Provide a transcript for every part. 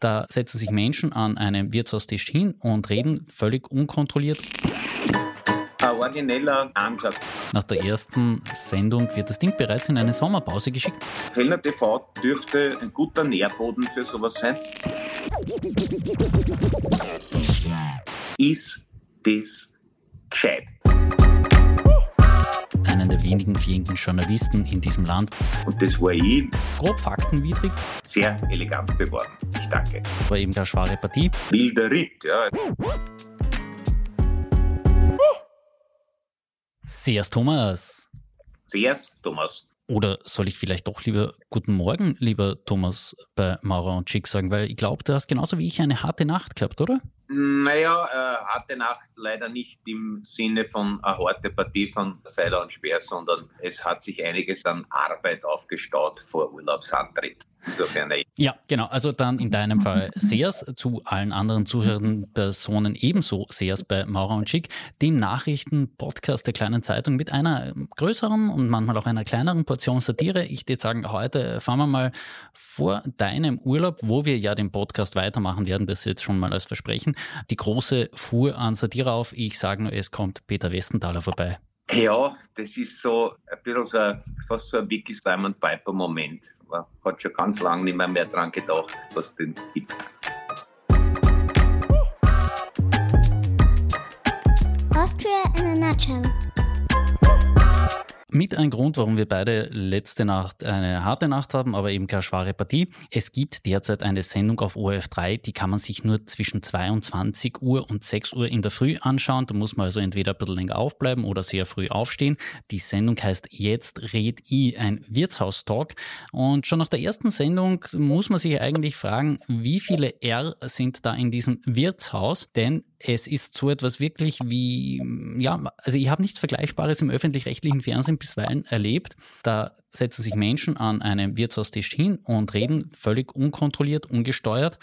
Da setzen sich Menschen an einem Wirtshaustisch hin und reden völlig unkontrolliert. Ein origineller Ansatz. Nach der ersten Sendung wird das Ding bereits in eine Sommerpause geschickt. Fellner TV dürfte ein guter Nährboden für sowas sein. Ist das gescheit? Einen der wenigen fähigen Journalisten in diesem Land. Und das war ich Grob faktenwidrig, sehr elegant beworben. Ich danke. war eben der schwere Partie. Wilder Ritt, ja. Sehr's Thomas. Sehr, Thomas. Oder soll ich vielleicht doch lieber Guten Morgen, lieber Thomas, bei Maurer und Schick sagen, weil ich glaube, du hast genauso wie ich eine harte Nacht gehabt, oder? Naja, äh, harte Nacht leider nicht im Sinne von eine harte Partie von Seiler und Speer, sondern es hat sich einiges an Arbeit aufgestaut vor Urlaubsantritt. Insofern, Ja, genau. Also dann in deinem Fall Sears, zu allen anderen zuhörenden Personen ebenso Sears bei Maurer und Schick, dem Nachrichtenpodcast der kleinen Zeitung mit einer größeren und manchmal auch einer kleineren Portion Satire. Ich würde sagen, heute fahren wir mal vor deinem Urlaub, wo wir ja den Podcast weitermachen werden, das jetzt schon mal als Versprechen, die große Fuhr an Satire auf. Ich sage nur, es kommt Peter Westenthaler vorbei. ja, das ist so ein bisschen so fast so ein Vicky Simon Piper Moment. Man hat schon ganz lange nicht mehr, mehr dran gedacht, was den gibt. Austria in a nutshell. Mit ein Grund, warum wir beide letzte Nacht eine harte Nacht haben, aber eben keine schwere Partie. Es gibt derzeit eine Sendung auf ORF3, die kann man sich nur zwischen 22 Uhr und 6 Uhr in der Früh anschauen. Da muss man also entweder ein bisschen länger aufbleiben oder sehr früh aufstehen. Die Sendung heißt Jetzt red i, ein Wirtshaustalk. Und schon nach der ersten Sendung muss man sich eigentlich fragen, wie viele R sind da in diesem Wirtshaus? Denn es ist so etwas wirklich wie, ja, also ich habe nichts Vergleichbares im öffentlich-rechtlichen Fernsehen bisweilen erlebt. Da setzen sich Menschen an einem Wirtshaustisch hin und reden völlig unkontrolliert, ungesteuert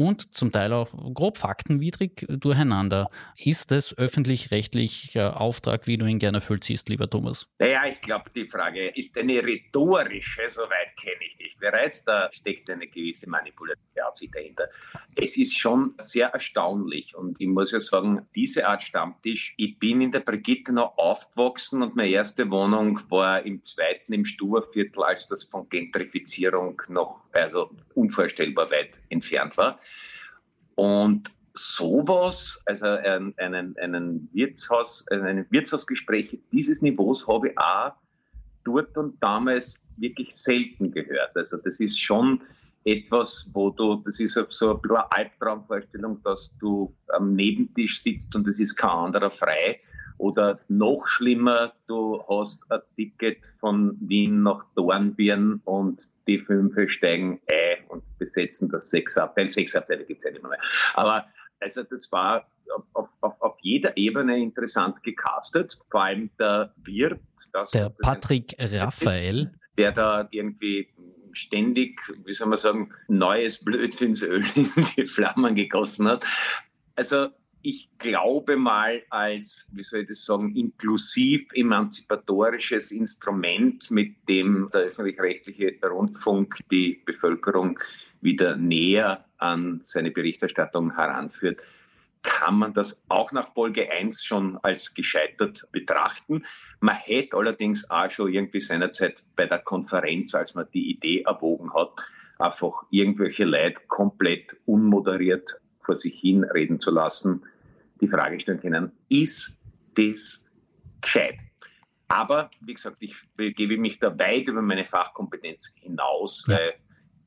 und zum Teil auch grob faktenwidrig durcheinander. Ist das öffentlich-rechtlicher Auftrag, wie du ihn gerne erfüllt siehst, lieber Thomas? Naja, ich glaube, die Frage ist eine rhetorische, soweit kenne ich dich bereits. Da steckt eine gewisse manipulative Absicht dahinter. Es ist schon sehr erstaunlich und ich muss ja sagen, diese Art Stammtisch, ich bin in der Brigitte noch aufgewachsen und meine erste Wohnung war im zweiten im Stuberviertel, als das von Gentrifizierung noch also unvorstellbar weit entfernt war. Und sowas, also einen, einen, einen Wirtshaus, ein Wirtshausgespräch dieses Niveaus habe ich auch dort und damals wirklich selten gehört. Also das ist schon etwas, wo du, das ist so ein bisschen eine Albtraumvorstellung, dass du am Nebentisch sitzt und es ist kein anderer frei. Oder noch schlimmer, du hast ein Ticket von Wien nach Dornbirn und die Fünfe steigen ein und besetzen das Sechsabteil. Sechsabteile gibt es ja nicht mehr. Aber also das war auf, auf, auf jeder Ebene interessant gecastet. Vor allem der Wirt. Der Patrick Raphael, der da irgendwie ständig, wie soll man sagen, neues Blödsinnsöl in die Flammen gegossen hat. Also ich glaube mal als, wie soll ich das sagen, inklusiv emanzipatorisches Instrument, mit dem der öffentlich-rechtliche Rundfunk die Bevölkerung wieder näher an seine Berichterstattung heranführt, kann man das auch nach Folge 1 schon als gescheitert betrachten. Man hätte allerdings auch schon irgendwie seinerzeit bei der Konferenz, als man die Idee erwogen hat, einfach irgendwelche Leute komplett unmoderiert vor sich hin reden zu lassen, die Frage stellen können, ist das gescheit? Aber, wie gesagt, ich begebe mich da weit über meine Fachkompetenz hinaus, Ja. weil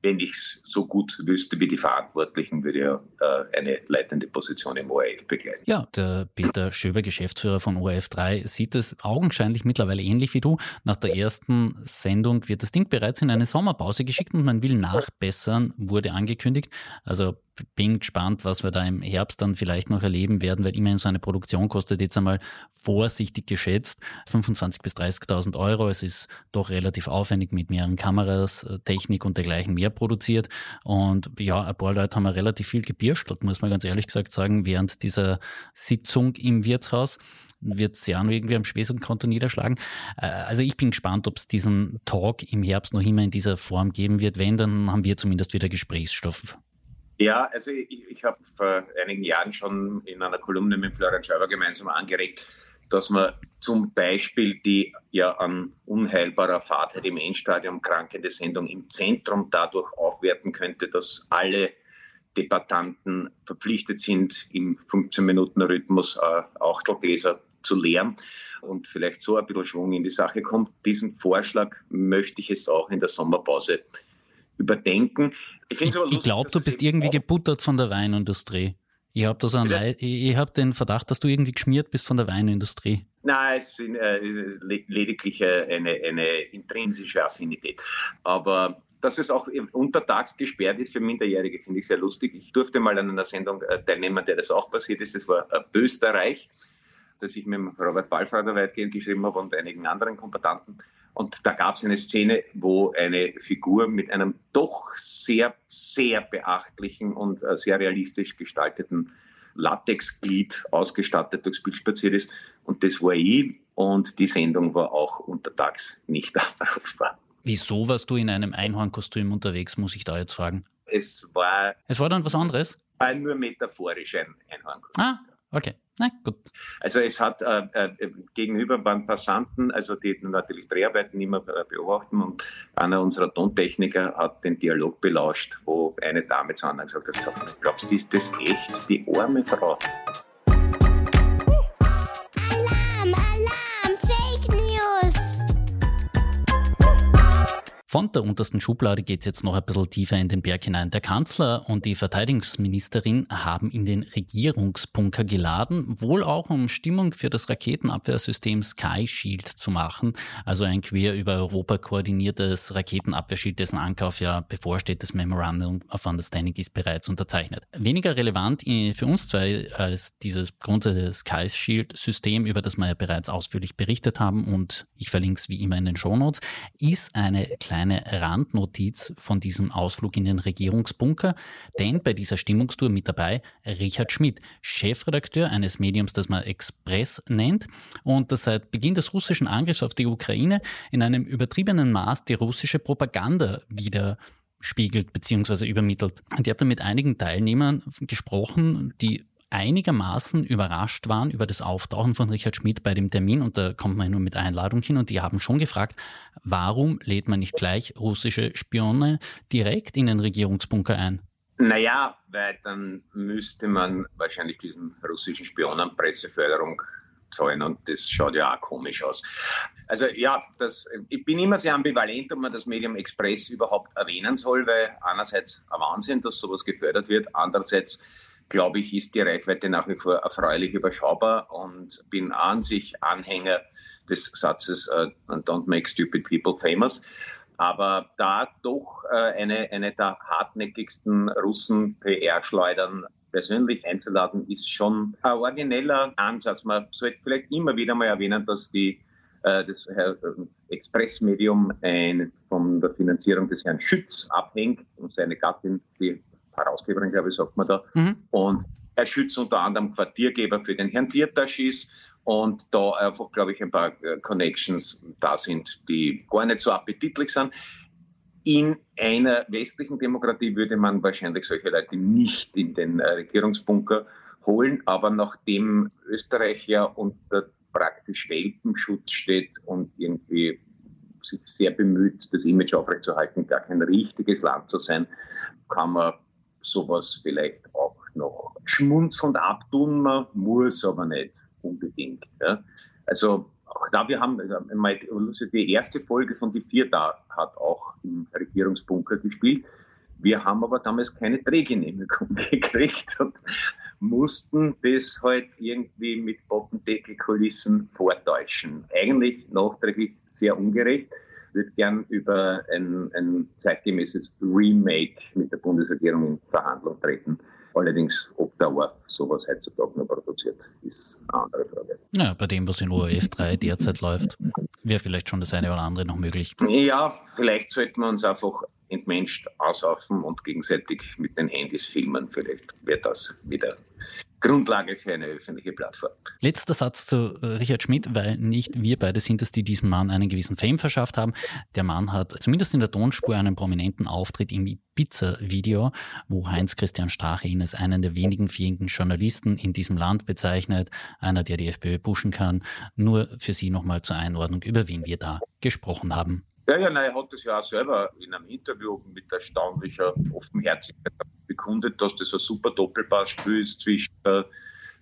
wenn ich es so gut wüsste wie die Verantwortlichen, würde ich ja äh, eine leitende Position im ORF begleiten. Ja, der Peter Schöber, Geschäftsführer von ORF3, sieht es augenscheinlich mittlerweile ähnlich wie du. Nach der ersten Sendung wird das Ding bereits in eine Sommerpause geschickt und man will nachbessern, wurde angekündigt. Also bin gespannt, was wir da im Herbst dann vielleicht noch erleben werden, weil immerhin so eine Produktion kostet jetzt einmal vorsichtig geschätzt 25.000 bis 30.000 Euro. Es ist doch relativ aufwendig mit mehreren Kameras, äh, Technik und dergleichen mehr produziert. Und ja, ein paar Leute haben ja relativ viel gebirstelt, muss man ganz ehrlich gesagt sagen, während dieser Sitzung im Wirtshaus wird es ja irgendwie am Spesungskonto niederschlagen. Äh, Also ich bin gespannt, ob es diesen Talk im Herbst noch immer in dieser Form geben wird. Wenn, dann haben wir zumindest wieder Gesprächsstoff. Ja, also ich, ich habe vor einigen Jahren schon in einer Kolumne mit Florian Schäuber gemeinsam angeregt, dass man zum Beispiel die ja an unheilbarer Fahrtheit im Endstadium krankende Sendung im Zentrum dadurch aufwerten könnte, dass alle Debattanten verpflichtet sind, im 15-Minuten-Rhythmus äh, Achtelgläser zu leeren und vielleicht so ein bisschen Schwung in die Sache kommt. Diesen Vorschlag möchte ich jetzt auch in der Sommerpause überdenken. Ich, ich, ich glaube, du bist irgendwie gebuttert von der Weinindustrie. Ich habe so hab den Verdacht, dass du irgendwie geschmiert bist von der Weinindustrie. Nein, es ist äh, lediglich eine, eine intrinsische Affinität. Aber dass es auch untertags gesperrt ist für Minderjährige, finde ich sehr lustig. Ich durfte mal an einer Sendung äh, teilnehmen, der das auch passiert ist. Das war äh, Österreich, das ich mit Robert Ballfrader weitgehend geschrieben habe und einigen anderen Kombatanten. Und da gab es eine Szene, wo eine Figur mit einem doch sehr, sehr beachtlichen und äh, sehr realistisch gestalteten Latexglied ausgestattet durchs Bild spaziert ist. Und das war ich. Und die Sendung war auch untertags nicht abrufbar. Wieso warst du in einem Einhornkostüm unterwegs, muss ich da jetzt fragen? Es war. Es war dann was anderes? War nur metaphorisch ein Einhornkostüm. Ah, okay. Na gut. Also es hat äh, äh, gegenüber waren Passanten, also die natürlich Dreharbeiten immer äh, beobachten und einer unserer Tontechniker hat den Dialog belauscht, wo eine Dame zu anderen gesagt hat, glaubst du, ist das echt die arme Frau? Von der untersten Schublade geht es jetzt noch ein bisschen tiefer in den Berg hinein. Der Kanzler und die Verteidigungsministerin haben in den Regierungsbunker geladen, wohl auch um Stimmung für das Raketenabwehrsystem Sky Shield zu machen, also ein quer über Europa koordiniertes Raketenabwehrschild, dessen Ankauf ja bevorsteht. Das Memorandum of Understanding ist bereits unterzeichnet. Weniger relevant für uns zwei als dieses grundsätzliche Sky Shield System, über das wir ja bereits ausführlich berichtet haben und ich verlinke es wie immer in den Shownotes, ist eine kleine kleine Randnotiz von diesem Ausflug in den Regierungsbunker, denn bei dieser Stimmungstour mit dabei Richard Schmidt, Chefredakteur eines Mediums, das man Express nennt und das seit Beginn des russischen Angriffs auf die Ukraine in einem übertriebenen Maß die russische Propaganda wieder spiegelt bzw. übermittelt. Und ich habe da mit einigen Teilnehmern gesprochen, die einigermaßen überrascht waren über das Auftauchen von Richard Schmidt bei dem Termin und da kommt man nur mit Einladung hin und die haben schon gefragt, warum lädt man nicht gleich russische Spione direkt in den Regierungsbunker ein? Naja, weil dann müsste man wahrscheinlich diesen russischen Spionen Presseförderung zahlen und das schaut ja auch komisch aus. Also ja, das, ich bin immer sehr ambivalent, ob man das Medium Express überhaupt erwähnen soll, weil einerseits ein Wahnsinn, dass sowas gefördert wird, andererseits glaube ich, ist die Reichweite nach wie vor erfreulich überschaubar und bin an sich Anhänger des Satzes uh, Don't make stupid people famous. Aber da doch äh, eine, eine der hartnäckigsten Russen PR-Schleudern persönlich einzuladen, ist schon ein origineller Ansatz. Man sollte vielleicht immer wieder mal erwähnen, dass die, äh, das Expressmedium von der Finanzierung des Herrn Schütz abhängt und seine Gattin, die Herausgeberin, glaube ich, sagt man da. Mhm. Und er schützt unter anderem Quartiergeber für den Herrn Viertasch ist und da einfach, glaube ich, ein paar äh, Connections da sind, die gar nicht so appetitlich sind. In einer westlichen Demokratie würde man wahrscheinlich solche Leute nicht in den äh, Regierungsbunker holen, aber nachdem Österreich ja unter praktisch Welpenschutz steht und irgendwie sich sehr bemüht, das Image aufrechtzuerhalten, gar kein richtiges Land zu sein, kann man sowas vielleicht auch noch schmunzelnd abtun. Man muss aber nicht unbedingt. Ja. Also auch da, wir haben, also die erste Folge von Die Vier da hat auch im Regierungsbunker gespielt. Wir haben aber damals keine Drehgenehmigung gekriegt und mussten das halt irgendwie mit Boppendeckelkulissen vortäuschen. Eigentlich nachträglich sehr ungerecht würde gern über ein, ein zeitgemäßes Remake mit der Bundesregierung in Verhandlung treten. Allerdings, ob ORF sowas heutzutage noch produziert, ist eine andere Frage. Ja, bei dem, was in ORF 3 derzeit läuft, wäre vielleicht schon das eine oder andere noch möglich. Ja, vielleicht sollten wir uns einfach entmenscht auslaufen und gegenseitig mit den Handys filmen. Vielleicht wird das wieder Grundlage für eine öffentliche Plattform. Letzter Satz zu äh, Richard Schmidt, weil nicht wir beide sind es, die diesem Mann einen gewissen Fame verschafft haben. Der Mann hat zumindest in der Tonspur einen prominenten Auftritt im Ibiza-Video, wo Heinz Christian Strache ihn als einen der wenigen fähigen Journalisten in diesem Land bezeichnet, einer, der die FPÖ pushen kann. Nur für Sie nochmal zur Einordnung, über wen wir da gesprochen haben. Ja, ja, nein, er hat das ja auch selber in einem Interview mit erstaunlicher Offenherzigkeit bekundet, dass das ein super Doppelpassspiel ist zwischen der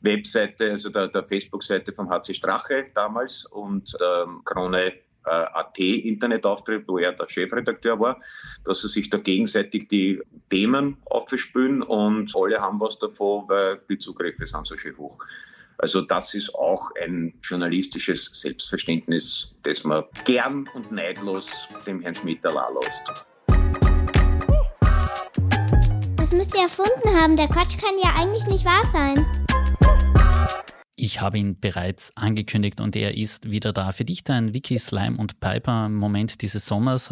Webseite, also der, der Facebook-Seite von HC Strache damals und der Krone äh, AT Internetauftritt, wo er der Chefredakteur war, dass sie sich da gegenseitig die Themen aufspülen und alle haben was davon, weil die Zugriffe sind so schön hoch. Also das ist auch ein journalistisches Selbstverständnis, das man gern und neidlos dem Herrn Schmidt allein müsst erfunden haben. Der Quatsch kann ja eigentlich nicht wahr sein. Ich habe ihn bereits angekündigt und er ist wieder da. Für dich dein Wiki Slime und Piper Moment dieses Sommers,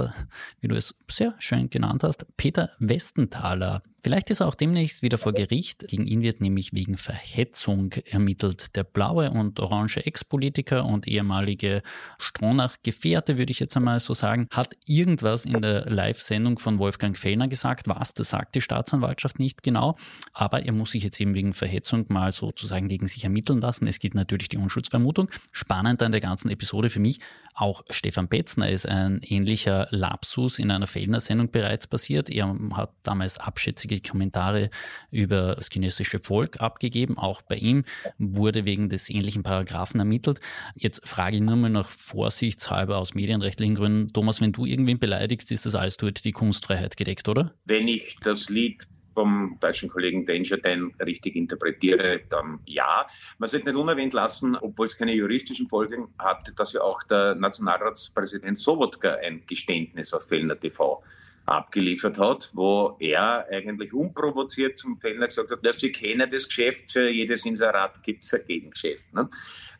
wie du es sehr schön genannt hast, Peter Westenthaler. Vielleicht ist er auch demnächst wieder vor Gericht. Gegen ihn wird nämlich wegen Verhetzung ermittelt. Der blaue und orange Ex-Politiker und ehemalige Stronach-Gefährte, würde ich jetzt einmal so sagen, hat irgendwas in der Live-Sendung von Wolfgang Fellner gesagt. Was, das sagt die Staatsanwaltschaft nicht genau. Aber er muss sich jetzt eben wegen Verhetzung mal sozusagen gegen sich ermitteln lassen. Es gibt natürlich die Unschuldsvermutung. Spannend an der ganzen Episode für mich, auch Stefan Betzner ist ein ähnlicher Lapsus in einer Fellner-Sendung bereits passiert. Er hat damals abschätzige Kommentare über das chinesische Volk abgegeben. Auch bei ihm wurde wegen des ähnlichen Paragraphen ermittelt. Jetzt frage ich nur mal noch vorsichtshalber aus medienrechtlichen Gründen, Thomas, wenn du irgendwen beleidigst, ist das alles durch die Kunstfreiheit gedeckt, oder? Wenn ich das Lied vom deutschen Kollegen Danger Dan richtig interpretiere, dann ja. Man sollte nicht unerwähnt lassen, obwohl es keine juristischen Folgen hat, dass ja auch der Nationalratspräsident Sobotka ein Geständnis auf Fellner TV abgeliefert hat, wo er eigentlich unprovoziert zum Fellner gesagt hat, dass sie kennen das Geschäft, für jedes Inserat gibt es ein Gegengeschäft. Ne?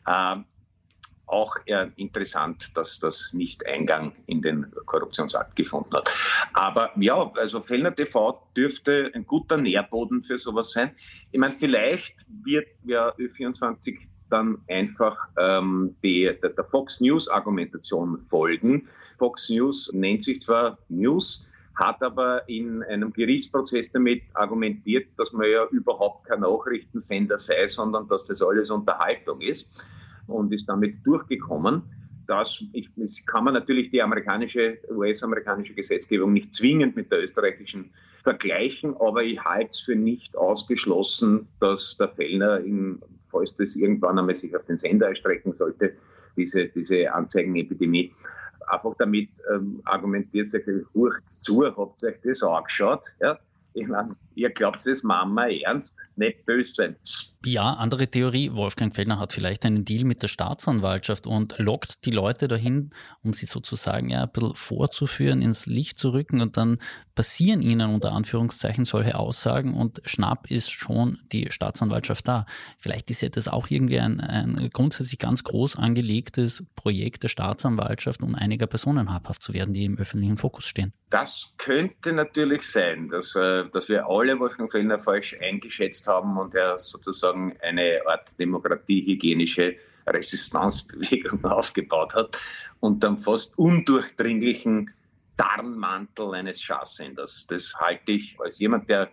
Ähm, auch interessant, dass das nicht Eingang in den Korruptionsakt gefunden hat. Aber ja, also Fellner TV dürfte ein guter Nährboden für sowas sein. Ich meine, vielleicht wird ja Ö24 dann einfach ähm, die, der, der Fox News Argumentation folgen. Fox News nennt sich zwar News, hat aber in einem Gerichtsprozess damit argumentiert, dass man ja überhaupt kein Nachrichtensender sei, sondern dass das alles Unterhaltung ist und ist damit durchgekommen. Das, ich, das kann man natürlich die amerikanische, US-amerikanische Gesetzgebung nicht zwingend mit der österreichischen vergleichen, aber ich halte es für nicht ausgeschlossen, dass der Fellner, in, falls das irgendwann einmal sich auf den Sender erstrecken sollte, diese, diese Anzeigenepidemie, einfach damit ähm, argumentiert, sagt, hurcht zu, habt ihr euch das angeschaut? Ja? Ich meine, ihr glaubt es Mama ernst, nicht böse sein. Ja, andere Theorie, Wolfgang Fellner hat vielleicht einen Deal mit der Staatsanwaltschaft und lockt die Leute dahin, um sie sozusagen ja ein bisschen vorzuführen, ins Licht zu rücken und dann passieren ihnen unter Anführungszeichen solche Aussagen und schnapp ist schon die Staatsanwaltschaft da. Vielleicht ist ja das auch irgendwie ein, ein grundsätzlich ganz groß angelegtes Projekt der Staatsanwaltschaft, um einiger Personen habhaft zu werden, die im öffentlichen Fokus stehen. Das könnte natürlich sein, dass, äh, dass wir alle Wolfgang Fellner falsch eingeschätzt haben und er sozusagen eine Art demokratiehygienische Resistenzbewegung aufgebaut hat und dann fast undurchdringlichen Tarnmantel eines Schafsenders. Das halte ich als jemand, der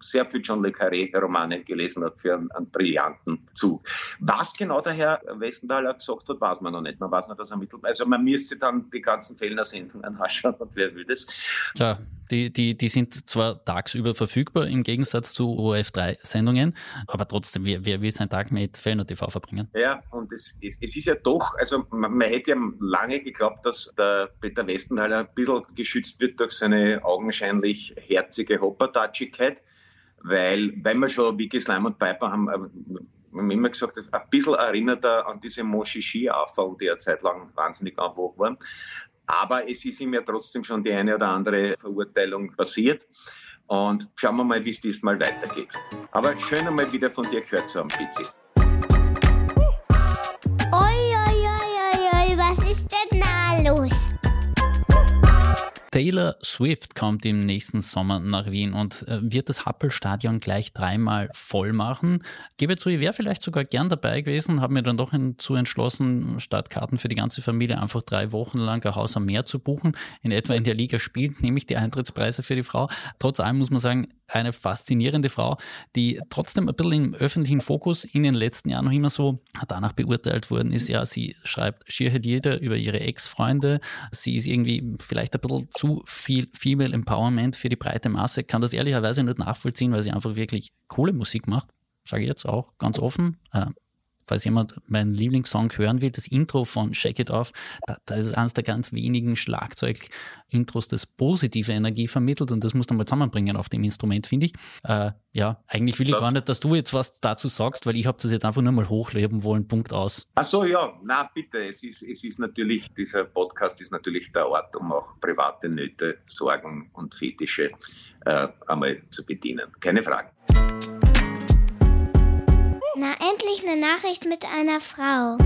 sehr viel John le Carré-Romane gelesen hat für einen, einen, brillanten Zug. Was genau der Herr Westenthaler gesagt hat, weiß man noch nicht. Man weiß nicht, dass er mittelt. Also man müsste dann die ganzen Fellner-Sendungen anschauen und wer will das. Ja, die, die, die sind zwar tagsüber verfügbar im Gegensatz zu ORF3-Sendungen, aber trotzdem, wer, wer will seinen Tag mit Fellner TV verbringen? Ja, und es, es, es ist ja doch, also man, man, hätte ja lange geglaubt, dass der Peter Westenthaler ein bisschen geschützt wird durch seine augenscheinlich herzige Hoppertatschigkeit weil, weil wir schon Vicky Slime und Piper haben, äh, wir haben immer gesagt, ein bisschen erinnert er an diese Moshishi-Affel, die eine Zeit lang wahnsinnig en vogue waren. Aber es ist ihm ja trotzdem schon die eine oder andere Verurteilung passiert. Und schauen wir mal, wie es diesmal weitergeht. Aber schön einmal wieder von dir gehört zu haben, Pizzi. Oi, oi, oi, oi, oi, was ist denn da los? Taylor Swift kommt im nächsten Sommer nach Wien und äh, wird das Happelstadion gleich dreimal voll machen. Gebe zu, ich wäre vielleicht sogar gern dabei gewesen, habe mir dann doch dazu entschlossen, statt Karten für die ganze Familie einfach drei Wochen lang ein Haus am Meer zu buchen. In etwa in der Liga spielt, nehme ich die Eintrittspreise für die Frau. Trotz allem muss man sagen, eine faszinierende Frau, die trotzdem ein bisschen im öffentlichen Fokus in den letzten Jahren noch immer so danach beurteilt worden ist. Ja, sie schreibt schier jeder über ihre Ex-Freunde. Sie ist irgendwie vielleicht ein bisschen zu viel Female Empowerment für die breite Masse. Kann das ehrlicherweise nicht nachvollziehen, weil sie einfach wirklich coole Musik macht. Sage ich jetzt auch ganz offen. Äh, falls jemand meinen Lieblingssong hören will, das Intro von Shake It Off, da, da ist eines der ganz wenigen Schlagzeug-Intros, das positive Energie vermittelt und das muss man mal zusammenbringen auf dem Instrument, finde ich. Äh, ja, eigentlich will ich das gar nicht, dass du jetzt was dazu sagst, weil ich habe das jetzt einfach nur mal hochleben wollen, Punkt aus. Ach so, ja, na bitte, es ist, es ist natürlich, dieser Podcast ist natürlich der Ort, um auch private Nöte, Sorgen und Fetische äh, einmal zu bedienen. Keine Frage. Na, endlich eine Nachricht mit einer Frau.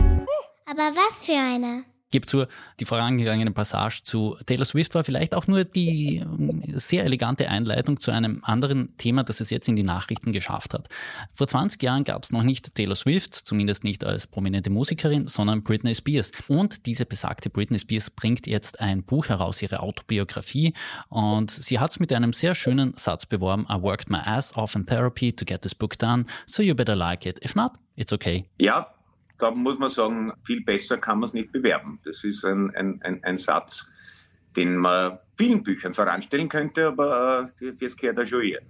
Aber was für eine? Gebe zu, die vorangegangene Passage zu Taylor Swift war vielleicht auch nur die ähm, sehr elegante Einleitung zu einem anderen Thema, das es jetzt in die Nachrichten geschafft hat. Vor 20 Jahren gab es noch nicht Taylor Swift, zumindest nicht als prominente Musikerin, sondern Britney Spears. Und diese besagte Britney Spears bringt jetzt ein Buch heraus, ihre Autobiografie. Und sie hat es mit einem sehr schönen Satz beworben. I worked my ass off in therapy to get this book done, so you better like it. If not, it's okay. Ja, da muss man sagen, viel besser kann man es nicht bewerben. Das ist ein, ein, ein, ein Satz, den man vielen Büchern voranstellen könnte, aber äh, das gehört da schon eher.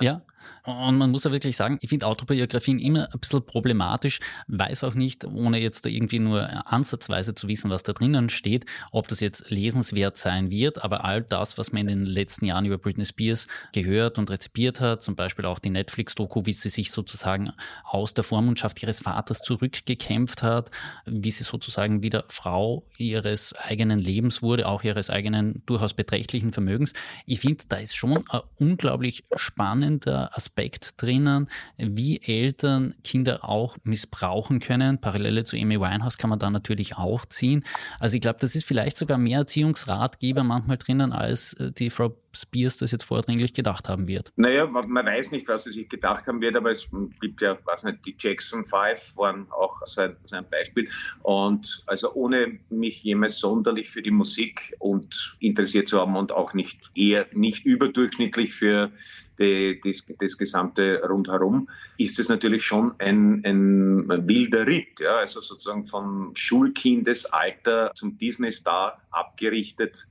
Ja, und man muss ja wirklich sagen, ich finde Autobiografien immer ein bisschen problematisch, weiß auch nicht, ohne jetzt irgendwie nur ansatzweise zu wissen, was da drinnen steht, ob das jetzt lesenswert sein wird, aber all das, was man in den letzten Jahren über Britney Spears gehört und rezipiert hat, zum Beispiel auch die Netflix-Doku, wie sie sich sozusagen aus der Vormundschaft ihres Vaters zurückgekämpft hat, wie sie sozusagen wieder Frau ihres eigenen Lebens wurde, auch ihres eigenen durchaus beträchtlichen Vermögens. Ich finde, da ist schon ein unglaublich spannender Aspekt drinnen, wie Eltern Kinder auch missbrauchen können. Parallele zu Amy Winehouse kann man da natürlich auch ziehen. Also ich glaube, das ist vielleicht sogar mehr Erziehungsratgeber manchmal drinnen, als äh, die Frau Spears das jetzt vordringlich gedacht haben wird. Naja, man, man weiß nicht, was sie sich gedacht haben wird, aber es gibt ja, weiß nicht, die Jackson Five waren auch so ein, so ein Beispiel. Und also ohne mich jemals sonderlich für die Musik und interessiert zu haben und auch nicht eher nicht überdurchschnittlich für die, das, das gesamte Rundherum, ist es natürlich schon ein, ein wilder Ritt. Ja? Also sozusagen vom Schulkindesalter zum Disney-Star abgerichtet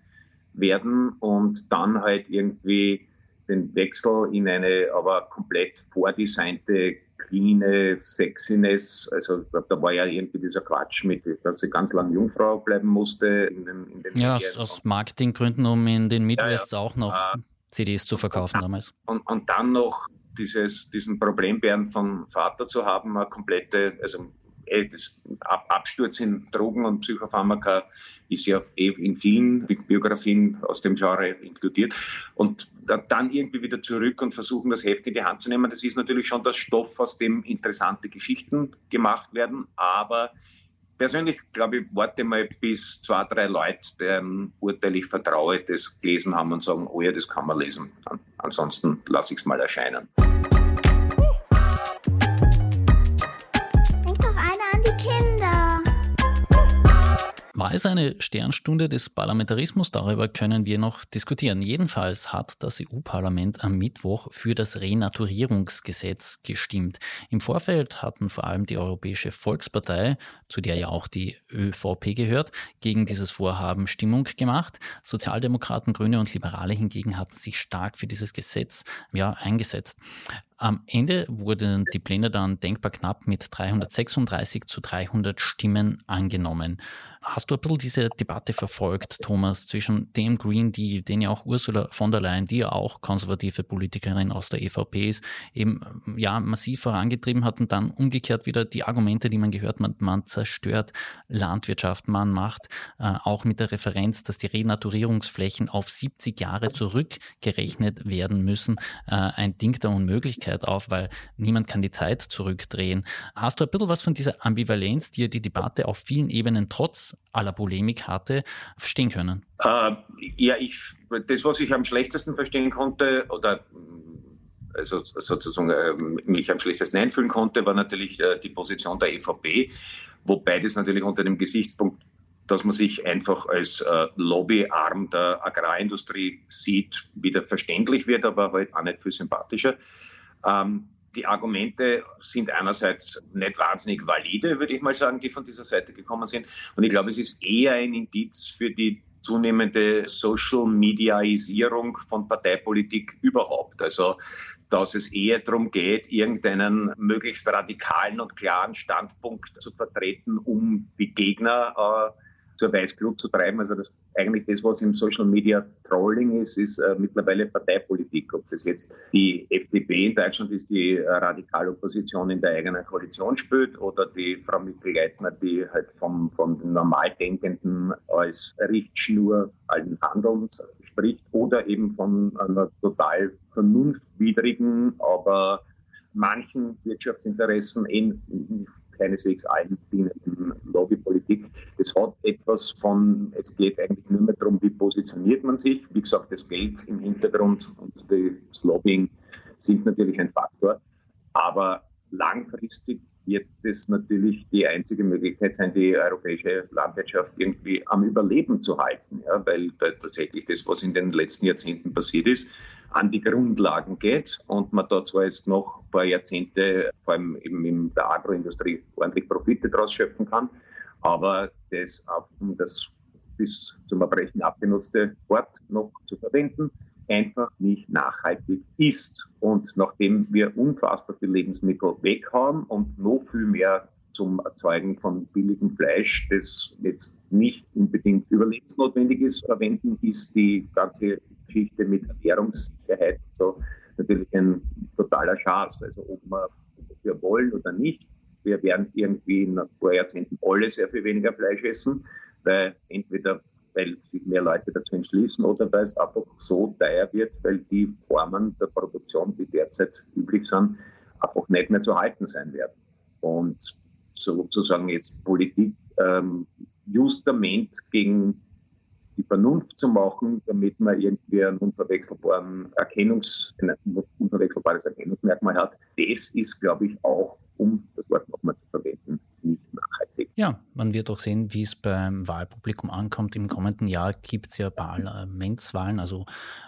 werden und dann halt irgendwie den Wechsel in eine aber komplett vordesignte clean Sexiness, also da war ja irgendwie dieser Quatsch mit, dass sie ganz lang Jungfrau bleiben musste. In den, in den ja, Medien. aus Marketinggründen, um in den Midwests ja, ja. auch noch uh, CDs zu verkaufen und, damals. Und, und dann noch dieses, diesen Problembären vom Vater zu haben, eine komplette, also eh, das Absturz in Drogen und Psychopharmaka ist ja eh in vielen Biografien aus dem Genre inkludiert. Und dann irgendwie wieder zurück und versuchen, das Heft in die Hand zu nehmen. Das ist natürlich schon das Stoff, aus dem interessante Geschichten gemacht werden, aber persönlich glaube ich, warte mal, bis zwei, drei Leute, deren Urteil ich vertraue, das gelesen haben und sagen, oh ja, das kann man lesen. Ansonsten lasse ich es mal erscheinen. War es eine Sternstunde des Parlamentarismus? Darüber können wir noch diskutieren. Jedenfalls hat das EU-Parlament am Mittwoch für das Renaturierungsgesetz gestimmt. Im Vorfeld hatten vor allem die Europäische Volkspartei, zu der ja auch die ÖVP gehört, gegen dieses Vorhaben Stimmung gemacht. Sozialdemokraten, Grüne und Liberale hingegen hatten sich stark für dieses Gesetz ja, eingesetzt. Am Ende wurden die Pläne dann denkbar knapp mit 336 zu 300 Stimmen angenommen. Hast du ein bisschen diese Debatte verfolgt, Thomas, zwischen dem Green Deal, den ja auch Ursula von der Leyen, die ja auch konservative Politikerin aus der EVP ist, eben ja massiv vorangetrieben hat und dann umgekehrt wieder die Argumente, die man gehört hat, man zerstört Landwirtschaft, man macht äh, auch mit der Referenz, dass die Renaturierungsflächen auf 70 Jahre zurückgerechnet werden müssen, äh, ein Ding der Unmöglichkeit Öffentlichkeit auf, weil niemand kann die Zeit zurückdrehen. Hast du ein bisschen was von dieser Ambivalenz, die die Debatte auf vielen Ebenen trotz aller Polemik hatte, verstehen können? Äh, ja, ich, das, was ich am schlechtesten verstehen konnte, oder also sozusagen äh, mich am schlechtesten einfühlen konnte, war natürlich äh, die Position der EVP, wobei das natürlich unter dem Gesichtspunkt, dass man sich einfach als äh, Lobbyarm der Agrarindustrie sieht, wieder verständlich wird, aber halt auch nicht viel sympathischer. Ähm, die Argumente sind einerseits nicht wahnsinnig valide, würde ich mal sagen, die von dieser Seite gekommen sind. Und ich glaube, es ist eher ein Indiz für die zunehmende Social-Mediaisierung von Parteipolitik überhaupt. Also dass es eher darum geht, irgendeinen möglichst radikalen und klaren Standpunkt zu vertreten, um die Gegner äh, zur Weißglut zu treiben. Also das, eigentlich das, was im Social Media Trolling ist, ist äh, mittlerweile Parteipolitik. Ob das jetzt die FDP in Deutschland ist, die äh, Radikalopposition in der eigenen Koalition spielt, oder die Frau Mittel-Leitner, die halt vom, den Normaldenkenden als Richtschnur allen Handelns spricht, oder eben von einer total vernunftwidrigen, aber manchen Wirtschaftsinteressen in, keineswegs allen dienenden Lobbypolitik. Es hat etwas von, es geht eigentlich nur mehr darum, wie positioniert man sich. Wie gesagt, das Geld im Hintergrund und das Lobbying sind natürlich ein Faktor. Aber langfristig wird es natürlich die einzige Möglichkeit sein, die europäische Landwirtschaft irgendwie am Überleben zu halten. Ja, weil tatsächlich das, was in den letzten Jahrzehnten passiert ist, an die Grundlagen geht und man da zwar jetzt noch ein paar Jahrzehnte, vor allem eben in der Agroindustrie, ordentlich Profite daraus schöpfen kann, aber das, um das bis zum Erbrechen abgenutzte Wort noch zu verwenden, einfach nicht nachhaltig ist. Und nachdem wir unfassbar viel Lebensmittel weghauen und noch viel mehr zum Erzeugen von billigem Fleisch, das jetzt nicht unbedingt überlebensnotwendig ist, verwenden, ist die ganze Geschichte mit Ernährungssicherheit so natürlich ein totaler Schatz. Also ob wir, wollen oder nicht, wir werden irgendwie in paar Jahrzehnten alle sehr viel weniger Fleisch essen, weil entweder weil sich mehr Leute dazu entschließen oder weil es einfach so teuer wird, weil die Formen der Produktion, die derzeit üblich sind, einfach nicht mehr zu halten sein werden. Und sozusagen jetzt Politik ähm, Justament gegen die Vernunft zu machen, damit man irgendwie einen unverwechselbaren Erkennungs, ein unverwechselbares Erkennungsmerkmal hat. Das ist, glaube ich, auch, um das Wort nochmal zu verwenden, nicht nachhaltig. Ja, man wird auch sehen, wie es beim Wahlpublikum ankommt. Im kommenden Jahr gibt es ja Parlamentswahlen, also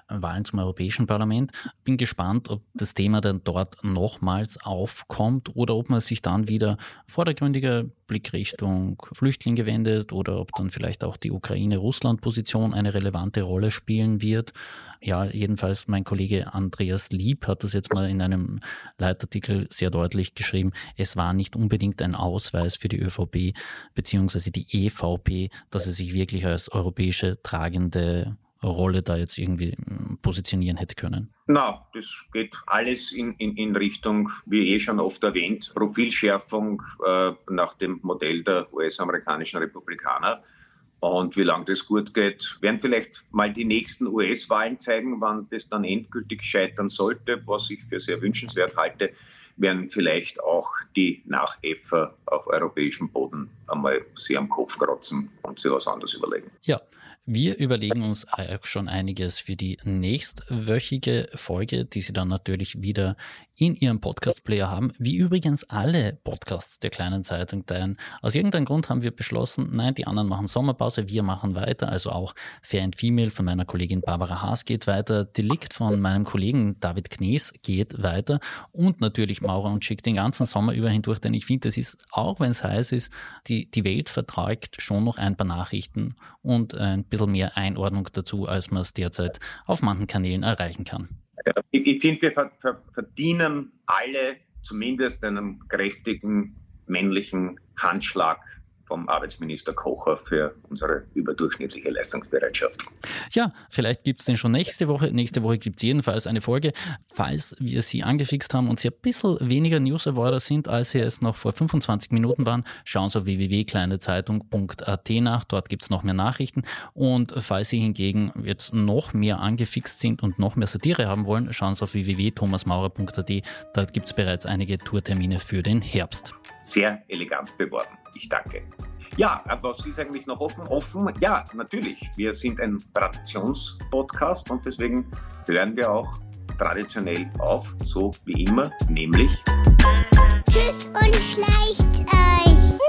Wahlen zum Europäischen Parlament. Bin gespannt, ob das Thema dann dort nochmals aufkommt oder ob man sich dann wieder vordergründiger Blick Richtung Flüchtlinge wendet oder ob dann vielleicht auch die Ukraine-Russland-Position eine relevante Rolle spielen wird. Ja, jedenfalls mein Kollege Andreas Lieb hat das jetzt mal in einem Leitartikel sehr deutlich geschrieben. Es war nicht unbedingt ein Ausweis für die ÖVP beziehungsweise die EVP, dass sie sich wirklich als europäische tragende Rolle da jetzt irgendwie hm, positionieren hätte können? Na, das geht alles in, in, in Richtung, wie eh schon oft erwähnt, Profilschärfung äh, nach dem Modell der US-amerikanischen Republikaner. Und wie lange das gut geht, werden vielleicht mal die nächsten US-Wahlen zeigen, wann das dann endgültig scheitern sollte, was ich für sehr wünschenswert halte, werden vielleicht auch die Nachäffer auf europäischem Boden einmal sie am Kopf kratzen und sich was anderes überlegen. Ja, wir überlegen uns auch schon einiges für die nächstwöchige Folge, die Sie dann natürlich wieder in Ihrem Podcast-Player haben, wie übrigens alle Podcasts der kleinen Zeitung. Denn aus irgendeinem Grund haben wir beschlossen, nein, die anderen machen Sommerpause, wir machen weiter. Also auch Fair and Female von meiner Kollegin Barbara Haas geht weiter, Delikt von meinem Kollegen David Knees geht weiter und natürlich Maurer und Schick den ganzen Sommer über hindurch, denn ich finde, es ist, auch wenn es heiß ist, die, die Welt vertragt schon noch ein paar Nachrichten und ein bisschen mehr Einordnung dazu, als man es derzeit auf manchen Kanälen erreichen kann. Ich, ich finde, wir verdienen alle zumindest einen kräftigen männlichen Handschlag vom Arbeitsminister Kocher für unsere überdurchschnittliche Leistungsbereitschaft. Ja, vielleicht gibt es den schon nächste Woche. Nächste Woche gibt es jedenfalls eine Folge. Falls wir Sie angefixt haben und Sie ein bisschen weniger News-Awarder sind, als Sie es noch vor 25 Minuten waren, schauen Sie auf www.kleinezeitung.at nach. Dort gibt es noch mehr Nachrichten. Und falls Sie hingegen jetzt noch mehr angefixt sind und noch mehr Satire haben wollen, schauen Sie auf www.thomasmaurer.at. Dort gibt es bereits einige Tourtermine für den Herbst. Sehr elegant beworben. Ich danke. Ja, was ist eigentlich noch offen? Offen, ja, natürlich. Wir sind ein Traditionspodcast und deswegen hören wir auch traditionell auf, so wie immer, nämlich Tschüss und schleicht euch.